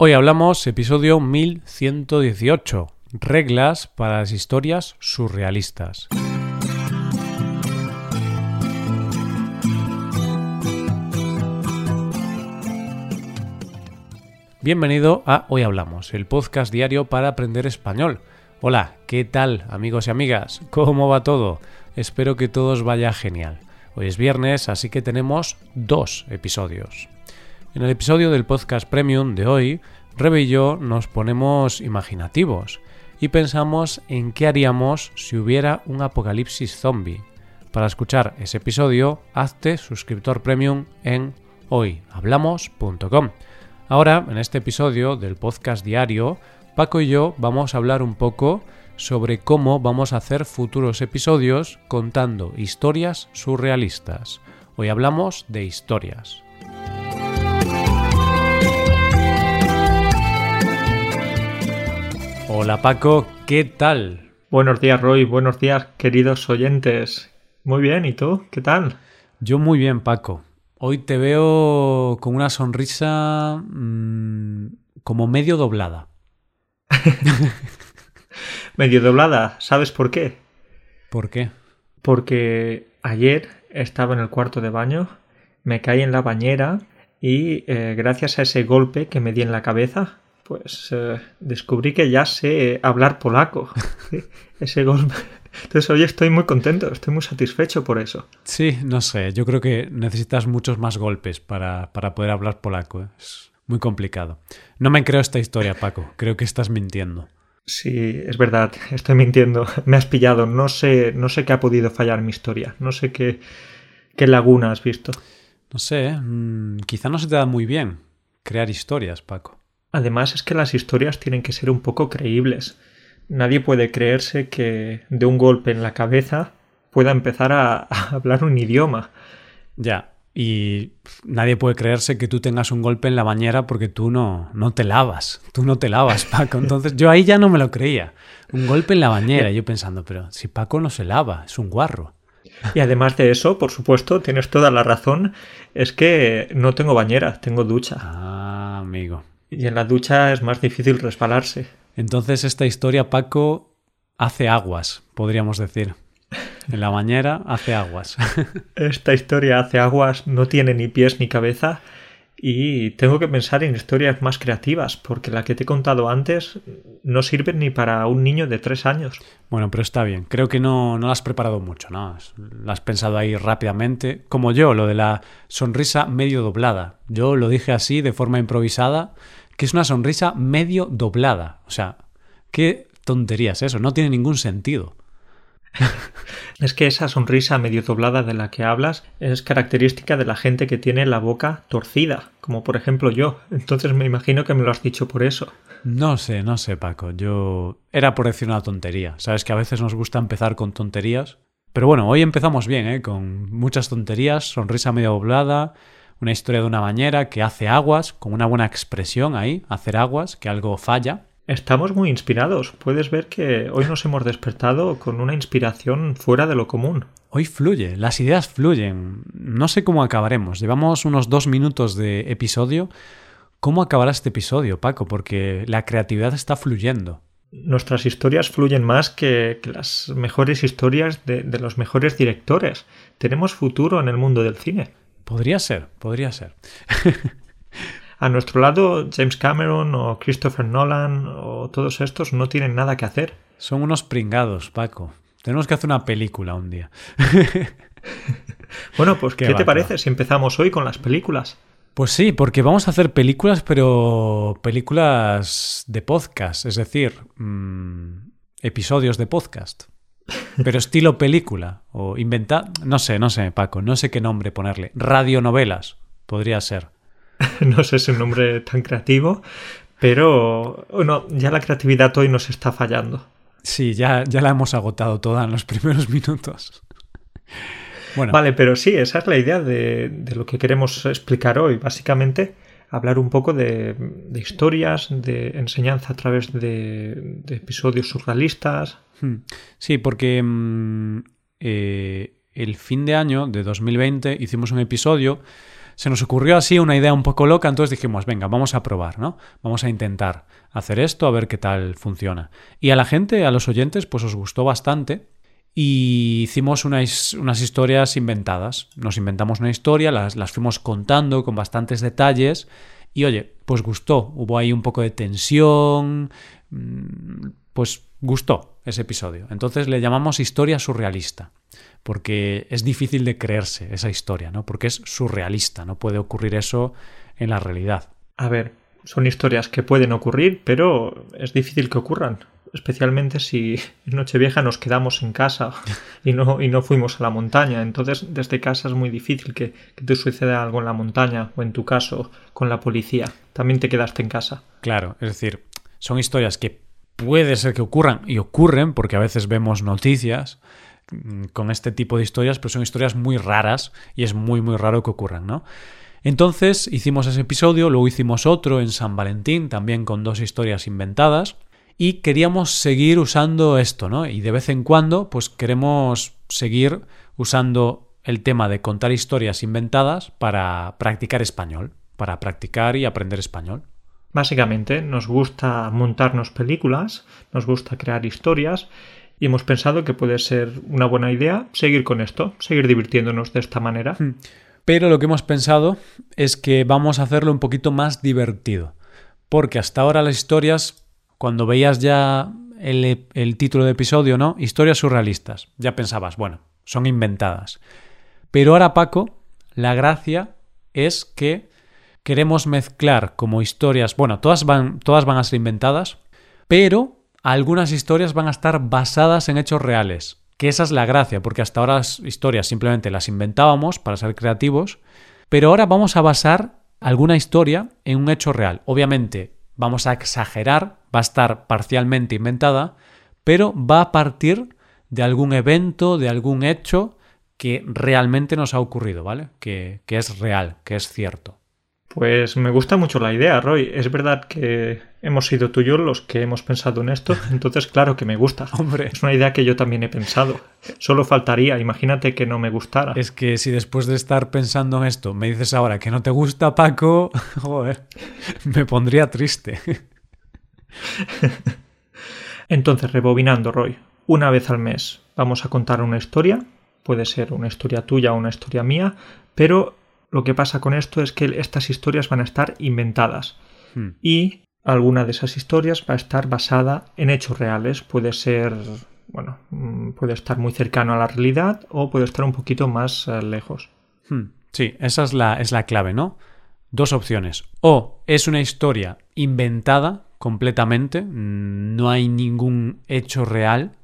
Hoy hablamos episodio 1118, reglas para las historias surrealistas. Bienvenido a Hoy Hablamos, el podcast diario para aprender español. Hola, ¿qué tal amigos y amigas? ¿Cómo va todo? Espero que todos vaya genial. Hoy es viernes, así que tenemos dos episodios. En el episodio del podcast premium de hoy, Rebe y yo nos ponemos imaginativos y pensamos en qué haríamos si hubiera un apocalipsis zombie. Para escuchar ese episodio, hazte suscriptor premium en hoyhablamos.com. Ahora, en este episodio del podcast diario, Paco y yo vamos a hablar un poco sobre cómo vamos a hacer futuros episodios contando historias surrealistas. Hoy hablamos de historias. Hola Paco, ¿qué tal? Buenos días Roy, buenos días queridos oyentes. Muy bien, ¿y tú? ¿Qué tal? Yo muy bien Paco. Hoy te veo con una sonrisa mmm, como medio doblada. medio doblada, ¿sabes por qué? ¿Por qué? Porque ayer estaba en el cuarto de baño, me caí en la bañera y eh, gracias a ese golpe que me di en la cabeza, pues eh, descubrí que ya sé hablar polaco. Ese golpe. Entonces hoy estoy muy contento, estoy muy satisfecho por eso. Sí, no sé, yo creo que necesitas muchos más golpes para, para poder hablar polaco. ¿eh? Es muy complicado. No me creo esta historia, Paco, creo que estás mintiendo. Sí, es verdad, estoy mintiendo. Me has pillado, no sé, no sé qué ha podido fallar mi historia, no sé qué, qué laguna has visto. No sé, mmm, quizá no se te da muy bien crear historias, Paco. Además es que las historias tienen que ser un poco creíbles. Nadie puede creerse que de un golpe en la cabeza pueda empezar a, a hablar un idioma. Ya, y nadie puede creerse que tú tengas un golpe en la bañera porque tú no, no te lavas. Tú no te lavas, Paco. Entonces yo ahí ya no me lo creía. Un golpe en la bañera. Yo pensando, pero si Paco no se lava, es un guarro. Y además de eso, por supuesto, tienes toda la razón, es que no tengo bañera, tengo ducha. Ah, amigo. Y en la ducha es más difícil resbalarse. Entonces esta historia, Paco, hace aguas, podríamos decir. En la bañera hace aguas. Esta historia hace aguas, no tiene ni pies ni cabeza y tengo que pensar en historias más creativas, porque la que te he contado antes no sirve ni para un niño de tres años. Bueno, pero está bien. Creo que no, no la has preparado mucho, ¿no? La has pensado ahí rápidamente. Como yo, lo de la sonrisa medio doblada. Yo lo dije así, de forma improvisada, que es una sonrisa medio doblada. O sea, qué tontería es eso, no tiene ningún sentido. es que esa sonrisa medio doblada de la que hablas es característica de la gente que tiene la boca torcida, como por ejemplo yo. Entonces me imagino que me lo has dicho por eso. No sé, no sé, Paco. Yo era por decir una tontería. Sabes que a veces nos gusta empezar con tonterías. Pero bueno, hoy empezamos bien, ¿eh? Con muchas tonterías, sonrisa medio doblada, una historia de una bañera que hace aguas, con una buena expresión ahí, hacer aguas, que algo falla. Estamos muy inspirados. Puedes ver que hoy nos hemos despertado con una inspiración fuera de lo común. Hoy fluye, las ideas fluyen. No sé cómo acabaremos. Llevamos unos dos minutos de episodio. ¿Cómo acabará este episodio, Paco? Porque la creatividad está fluyendo. Nuestras historias fluyen más que, que las mejores historias de, de los mejores directores. Tenemos futuro en el mundo del cine. Podría ser, podría ser. a nuestro lado, James Cameron o Christopher Nolan o todos estos no tienen nada que hacer. Son unos pringados, Paco. Tenemos que hacer una película un día. bueno, pues ¿qué, ¿qué te parece si empezamos hoy con las películas? Pues sí, porque vamos a hacer películas, pero películas de podcast, es decir, mmm, episodios de podcast. Pero estilo película o inventar, no sé, no sé, Paco, no sé qué nombre ponerle. Radionovelas, podría ser. no sé si es un nombre tan creativo, pero bueno, ya la creatividad hoy nos está fallando. Sí, ya, ya la hemos agotado toda en los primeros minutos. Bueno. Vale, pero sí, esa es la idea de, de lo que queremos explicar hoy. Básicamente, hablar un poco de, de historias, de enseñanza a través de, de episodios surrealistas. Hmm. Sí, porque mmm, eh, el fin de año de 2020 hicimos un episodio se nos ocurrió así una idea un poco loca, entonces dijimos, venga, vamos a probar, ¿no? Vamos a intentar hacer esto, a ver qué tal funciona. Y a la gente, a los oyentes, pues os gustó bastante y hicimos unas, historias inventadas. Nos inventamos una historia, las, las fuimos contando con bastantes detalles y oye, pues gustó. Hubo ahí un poco de tensión, mm, pues gustó ese episodio. Entonces le llamamos historia surrealista, porque es difícil de creerse esa historia, ¿no? Porque es surrealista, no puede ocurrir eso en la realidad. A ver, son historias que pueden ocurrir, pero es difícil que ocurran especialmente si en Nochevieja nos quedamos en casa y no, y no fuimos a la montaña. Entonces, desde casa es muy difícil que, que te suceda algo en la montaña o en tu caso con la policía. También te quedaste en casa. Claro, es decir, son historias que puede ser que ocurran y ocurren porque a veces vemos noticias mm, con este tipo de historias, pero son historias muy raras y es muy muy raro que ocurran, ¿no? Entonces hicimos ese episodio, luego hicimos otro en San Valentín, también con dos historias inventadas, y queríamos seguir usando esto, ¿no? Y de vez en cuando, pues queremos seguir usando el tema de contar historias inventadas para practicar español, para practicar y aprender español. Básicamente, nos gusta montarnos películas, nos gusta crear historias y hemos pensado que puede ser una buena idea seguir con esto, seguir divirtiéndonos de esta manera. Hmm. Pero lo que hemos pensado es que vamos a hacerlo un poquito más divertido, porque hasta ahora las historias cuando veías ya el, título de episodio, ¿no? Historias surrealistas. Ya pensabas, bueno, son inventadas. Pero ahora, Paco, la gracia es que queremos mezclar como historias, bueno, todas van, todas van a ser inventadas, pero algunas historias van a estar basadas en hechos reales. Que esa es la gracia, porque hasta ahora las historias simplemente las inventábamos para ser creativos, pero ahora vamos a basar alguna historia en un hecho real. Obviamente, vamos a exagerar, va a estar parcialmente inventada, pero va a partir de algún evento, de algún hecho que realmente nos ha ocurrido, ¿vale? Que, que es real, que es cierto. Pues me gusta mucho la idea, Roy. Es verdad que hemos sido tú y yo los que hemos pensado en esto, entonces claro que me gusta. Hombre. Es una idea que yo también he pensado. Solo faltaría, imagínate que no me gustara. Es que si después de estar pensando en esto me dices ahora que no te gusta, Paco, joder, me pondría triste. Entonces, rebobinando, Roy, una vez al mes vamos a contar una historia, puede ser una historia tuya o una historia mía, pero lo que pasa con esto es que estas historias van a estar inventadas hmm. y alguna de esas historias va a estar basada en hechos reales. Puede ser, bueno, mm, puede estar muy cercano a la realidad o puede estar un poquito más eh, lejos. Hmm. Sí, esa es la, es la clave, ¿no? Dos opciones. O es una historia inventada completamente, no hay ningún hecho real.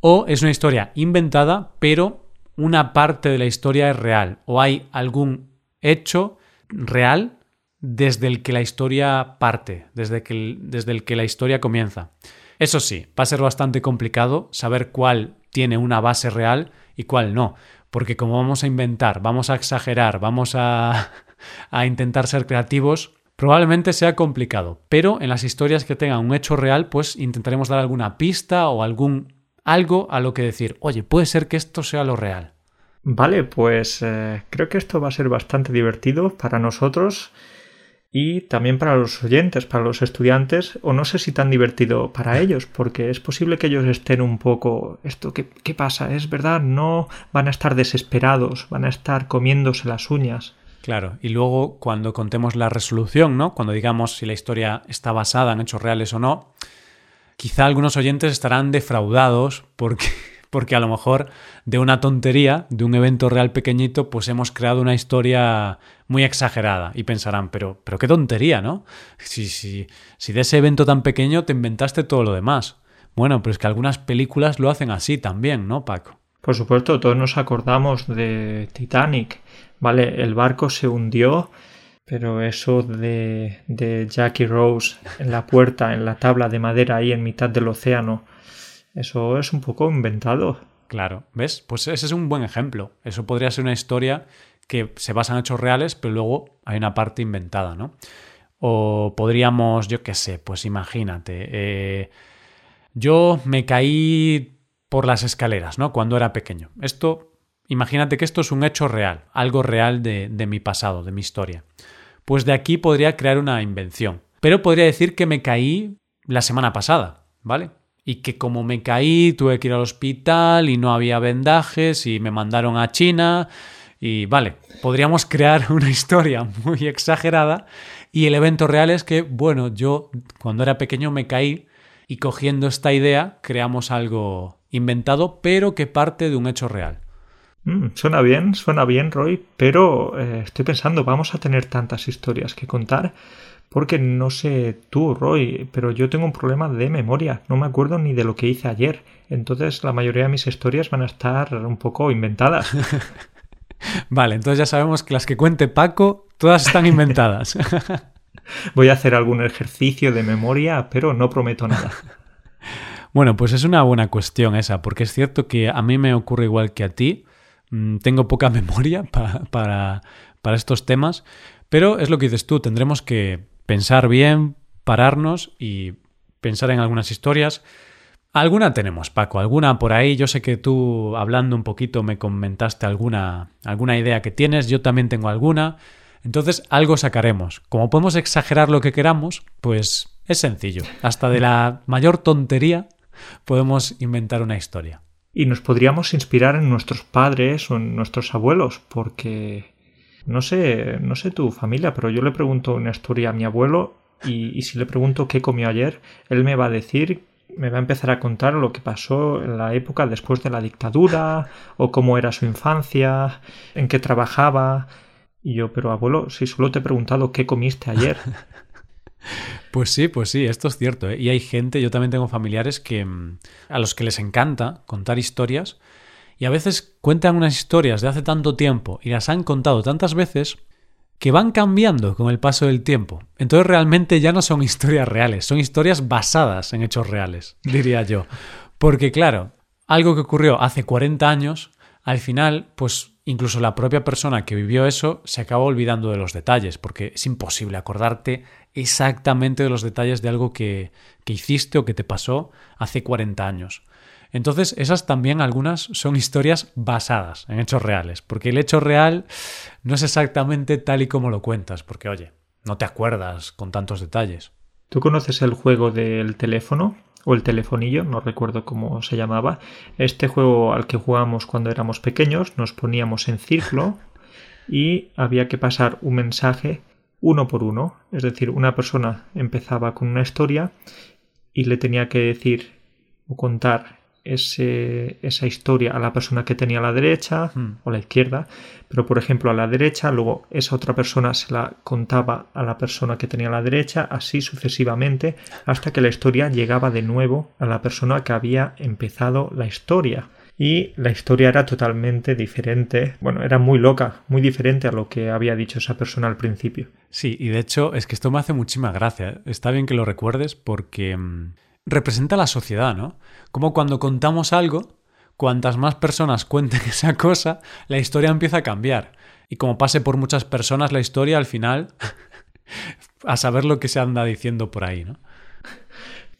O es una historia inventada, pero una parte de la historia es real. O hay algún hecho real desde el que la historia parte, desde, desde el que la historia comienza. Eso sí, va a ser bastante complicado saber cuál tiene una base real y cuál no, porque como vamos a inventar, vamos a exagerar, vamos a, a intentar ser creativos, probablemente sea complicado, pero en las historias que tengan un hecho real, pues intentaremos dar alguna pista o algún algo a lo que decir, oye, puede ser que esto sea lo real. Vale, pues eh, creo que esto va a ser bastante divertido para nosotros y también para los oyentes, para los estudiantes, o no sé si tan divertido para ellos, porque es posible que ellos estén un poco, esto, ¿qué, qué pasa? Es verdad, no van a estar desesperados, van a estar comiéndose las uñas. Claro, y luego cuando contemos la resolución, ¿no? Cuando digamos si la historia está basada en hechos reales o no, quizá algunos oyentes estarán defraudados porque porque a lo mejor de una tontería, de un evento real pequeñito, pues hemos creado una historia muy exagerada y pensarán, pero, pero qué tontería, ¿no? Si, si, si de ese evento tan pequeño te inventaste todo lo demás. Bueno, pero es que algunas películas lo hacen así también, ¿no, Paco? Por supuesto, todos nos acordamos de Titanic. Vale, el barco se hundió, pero eso de, de Jackie Rose en la puerta, en la tabla de madera ahí en mitad del océano, eso es un poco inventado. Claro, ¿ves? Pues ese es un buen ejemplo. Eso podría ser una historia que se basa en hechos reales, pero luego hay una parte inventada, ¿no? O podríamos, yo qué sé, pues imagínate, eh, yo me caí por las escaleras, ¿no? Cuando era pequeño. Esto imagínate que esto es un hecho real, algo real de, de mi pasado, de mi historia. Pues de aquí podría crear una invención. Pero podría decir que me caí la semana pasada, ¿vale? Y que como me caí tuve que ir al hospital y no había vendajes y me mandaron a China y vale, podríamos crear una historia muy exagerada y el evento real es que, bueno, yo cuando era pequeño me caí y cogiendo esta idea creamos algo inventado pero que parte de un hecho real. Mm, suena bien, suena bien, Roy, pero eh, estoy pensando, vamos a tener tantas historias que contar porque no sé tú, Roy, pero yo tengo un problema de memoria. No me acuerdo ni de lo que hice ayer. Entonces la mayoría de mis historias van a estar un poco inventadas. vale, entonces ya sabemos que las que cuente Paco, todas están inventadas. Voy a hacer algún ejercicio de memoria, pero no prometo nada. Bueno, pues es una buena cuestión esa, porque es cierto que a mí me ocurre igual que a ti. Mm, tengo poca memoria para, para estos temas, pero es lo que dices tú, tendremos que pensar bien, pararnos y pensar en algunas historias. Alguna tenemos, Paco, alguna por ahí. Yo sé que tú, hablando un poquito, me comentaste alguna, alguna idea que tienes, yo también tengo alguna. Entonces, algo sacaremos. Como podemos exagerar lo que queramos, pues es sencillo. Hasta de la mayor tontería podemos inventar una historia. Y nos podríamos inspirar en nuestros padres o en nuestros abuelos, porque no sé, no sé tu familia, pero yo le pregunto una historia a mi abuelo y, y si le pregunto qué comió ayer, él me va a decir me va a empezar a contar lo que pasó en la época después de la dictadura, o cómo era su infancia, en qué trabajaba. Y yo, pero abuelo, si solo te he preguntado qué comiste ayer. Pues sí, pues sí, esto es cierto. ¿eh? Y hay gente, yo también tengo familiares que mm, a los que les encanta contar historias y a veces cuentan unas historias de hace tanto tiempo y las han contado tantas veces que van cambiando con el paso del tiempo. Entonces realmente ya no son historias reales, son historias basadas en hechos reales, diría yo. Porque claro, algo que ocurrió hace 40 años, al final, pues incluso la propia persona que vivió eso se acaba olvidando de los detalles, porque es imposible acordarte exactamente de los detalles de algo que, que hiciste o que te pasó hace 40 años. Entonces, esas también algunas son historias basadas en hechos reales, porque el hecho real no es exactamente tal y como lo cuentas, porque oye, no te acuerdas con tantos detalles. ¿Tú conoces el juego del teléfono? o el telefonillo, no recuerdo cómo se llamaba. Este juego al que jugábamos cuando éramos pequeños, nos poníamos en círculo y había que pasar un mensaje uno por uno. Es decir, una persona empezaba con una historia y le tenía que decir o contar ese, esa historia a la persona que tenía a la derecha hmm. o a la izquierda, pero por ejemplo a la derecha, luego esa otra persona se la contaba a la persona que tenía a la derecha, así sucesivamente, hasta que la historia llegaba de nuevo a la persona que había empezado la historia. Y la historia era totalmente diferente, bueno, era muy loca, muy diferente a lo que había dicho esa persona al principio. Sí, y de hecho es que esto me hace muchísima gracia. Está bien que lo recuerdes porque mm, representa la sociedad, ¿no? Como cuando contamos algo, cuantas más personas cuenten esa cosa, la historia empieza a cambiar. Y como pase por muchas personas la historia, al final, a saber lo que se anda diciendo por ahí, ¿no?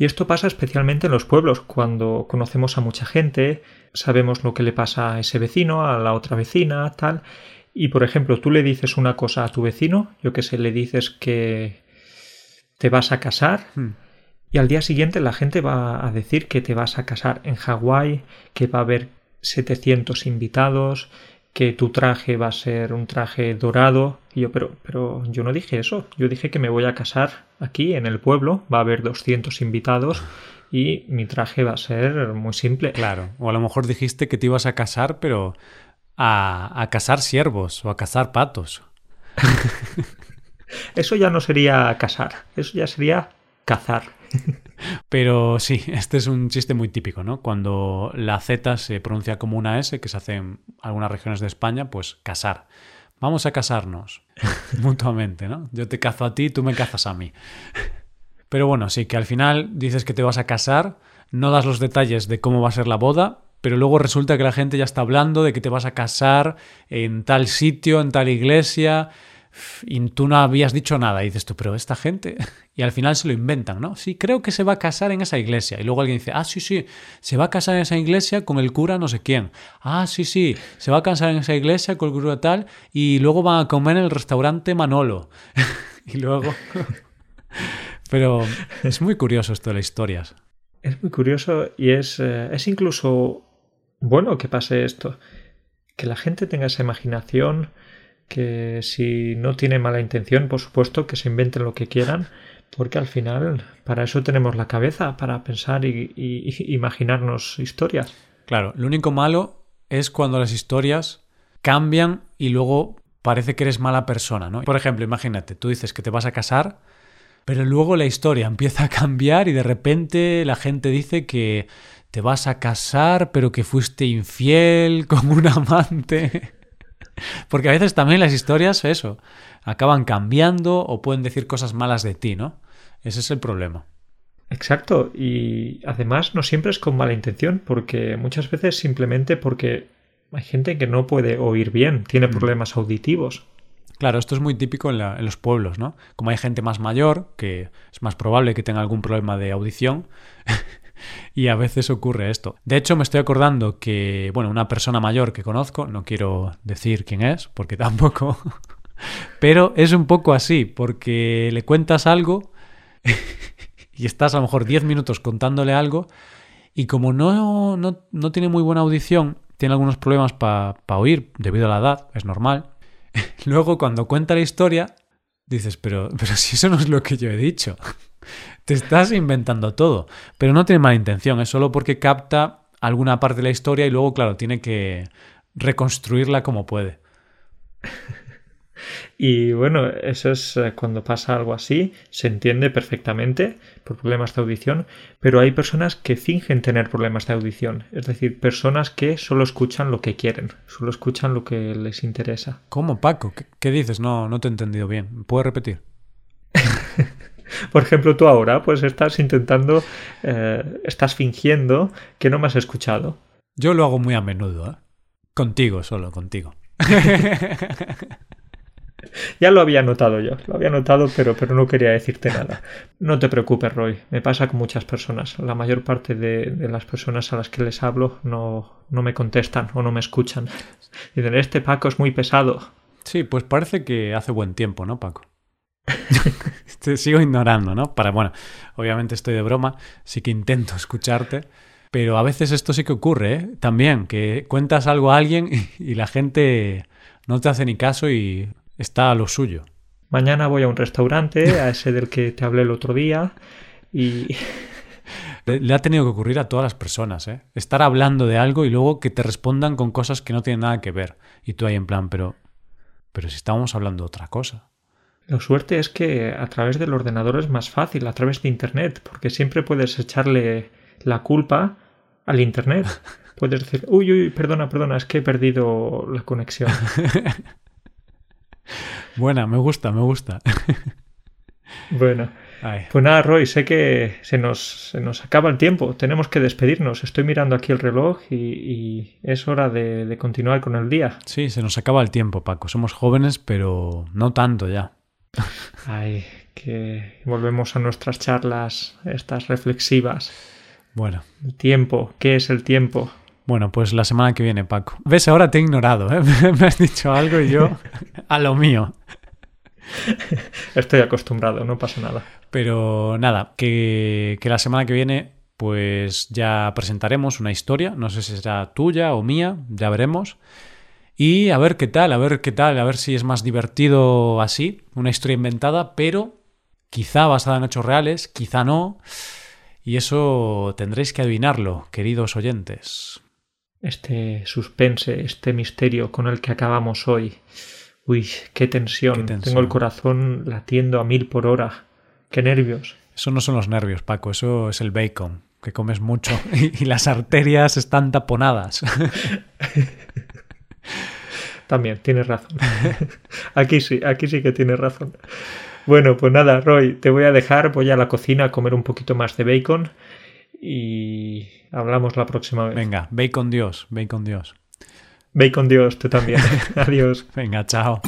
Y esto pasa especialmente en los pueblos, cuando conocemos a mucha gente, sabemos lo que le pasa a ese vecino, a la otra vecina, tal. Y por ejemplo, tú le dices una cosa a tu vecino, yo que sé, le dices que te vas a casar. Hmm. Y al día siguiente la gente va a decir que te vas a casar en Hawái, que va a haber 700 invitados, que tu traje va a ser un traje dorado. Y yo, pero, pero yo no dije eso. Yo dije que me voy a casar aquí en el pueblo, va a haber 200 invitados y mi traje va a ser muy simple. Claro, o a lo mejor dijiste que te ibas a casar, pero a, a cazar siervos o a cazar patos. eso ya no sería casar, eso ya sería cazar. Pero sí, este es un chiste muy típico, ¿no? Cuando la Z se pronuncia como una S, que se hace en algunas regiones de España, pues casar. Vamos a casarnos mutuamente, ¿no? Yo te cazo a ti, tú me cazas a mí. Pero bueno, sí, que al final dices que te vas a casar, no das los detalles de cómo va a ser la boda, pero luego resulta que la gente ya está hablando de que te vas a casar en tal sitio, en tal iglesia, y tú no habías dicho nada. Y dices tú, pero esta gente. Y al final se lo inventan, ¿no? Sí, creo que se va a casar en esa iglesia. Y luego alguien dice, ah, sí, sí, se va a casar en esa iglesia con el cura no sé quién. Ah, sí, sí, se va a casar en esa iglesia con el cura tal. Y luego van a comer en el restaurante Manolo. y luego. pero es muy curioso esto de las historias. Es muy curioso y es, eh, es incluso bueno que pase esto. Que la gente tenga esa imaginación que si no tiene mala intención, por supuesto, que se inventen lo que quieran, porque al final para eso tenemos la cabeza, para pensar y, imaginarnos historias. Claro, lo único malo es cuando las historias cambian y luego parece que eres mala persona, ¿no? Por ejemplo, imagínate, tú dices que te vas a casar, pero luego la historia empieza a cambiar y de repente la gente dice que te vas a casar, pero que fuiste infiel con un amante. Porque a veces también las historias, eso, acaban cambiando o pueden decir cosas malas de ti, ¿no? Ese es el problema. Exacto, y además no siempre es con mala intención, porque muchas veces simplemente porque hay gente que no puede oír bien, tiene mm. problemas auditivos. Claro, esto es muy típico en, en, los pueblos, ¿no? Como hay gente más mayor, que es más probable que tenga algún problema de audición, y a veces ocurre esto. De hecho, me estoy acordando que, bueno, una persona mayor que conozco, no quiero decir quién es, porque tampoco, pero es un poco así, porque le cuentas algo y estás a lo mejor 10 minutos contándole algo y como no, no, tiene muy buena audición, tiene algunos problemas para oír debido a la edad, es normal. Luego cuando cuenta la historia, dices, pero, pero si eso no es lo que yo he dicho. Te estás inventando todo. Pero no tiene mala intención, es solo porque capta alguna parte de la historia y luego, claro, tiene que reconstruirla como puede. Y bueno, eso es eh, cuando pasa algo así, se entiende perfectamente por problemas de audición, pero hay personas que fingen tener problemas de audición, es decir, personas que solo escuchan lo que quieren, solo escuchan lo que les interesa. ¿Cómo, Paco? ¿Qué, dices? No, no te he entendido bien. ¿Puedes repetir? Por ejemplo, tú ahora pues estás intentando, eh, estás fingiendo que no me has escuchado. Yo lo hago muy a menudo, ¿eh? Contigo, solo contigo. ya lo había notado yo, lo había notado, pero, pero no quería decirte nada. No te preocupes, Roy, me pasa con muchas personas. La mayor parte de, las personas a las que les hablo no, no me contestan o no me escuchan. Dicen, este Paco es muy pesado. Sí, pues parece que hace buen tiempo, ¿no, Paco? Te sigo ignorando, ¿no? Para, bueno, obviamente estoy de broma, sí que intento escucharte, pero a veces esto sí que ocurre, ¿eh? También, que cuentas algo a alguien y la gente no te hace ni caso y está a lo suyo. Mañana voy a un restaurante, a ese del que te hablé el otro día, y... Le, ha tenido que ocurrir a todas las personas, ¿eh? Estar hablando de algo y luego que te respondan con cosas que no tienen nada que ver. Y tú ahí en plan, pero... Pero si estábamos hablando de otra cosa. La suerte es que a través del ordenador es más fácil, a través de Internet, porque siempre puedes echarle la culpa al Internet. Puedes decir, uy, uy, perdona, perdona, es que he perdido la conexión. Buena, me gusta, me gusta. bueno, pues nada, Roy, sé que se nos, nos, acaba el tiempo, tenemos que despedirnos. Estoy mirando aquí el reloj y, es hora de, de continuar con el día. Sí, se nos acaba el tiempo, Paco. Somos jóvenes, pero no tanto ya. Ay, que volvemos a nuestras charlas, estas reflexivas. Bueno. El tiempo, ¿qué es el tiempo? Bueno, pues la semana que viene, Paco. ¿Ves? Ahora te he ignorado, ¿eh? Me has dicho algo y yo a lo mío. Estoy acostumbrado, no pasa nada. Pero nada, que, que la semana que viene pues ya presentaremos una historia, no sé si será tuya o mía, ya veremos. Y a ver qué tal, a ver qué tal, a ver si es más divertido así, una historia inventada, pero quizá basada en hechos reales, quizá no. Y eso tendréis que adivinarlo, queridos oyentes. Este suspense, este misterio con el que acabamos hoy. Uy, qué tensión. Tengo el corazón latiendo a mil por hora. Qué nervios. Eso no son los nervios, Paco, eso es el bacon, que comes mucho y las arterias están taponadas. También, tienes razón. aquí sí, aquí sí que tienes razón. Bueno, pues nada, Roy, te voy a dejar, voy a la cocina a comer un poquito más de bacon y hablamos la próxima vez. Venga, bacon Dios, bacon Dios. Bacon Dios, tú también. Adiós. Venga, chao.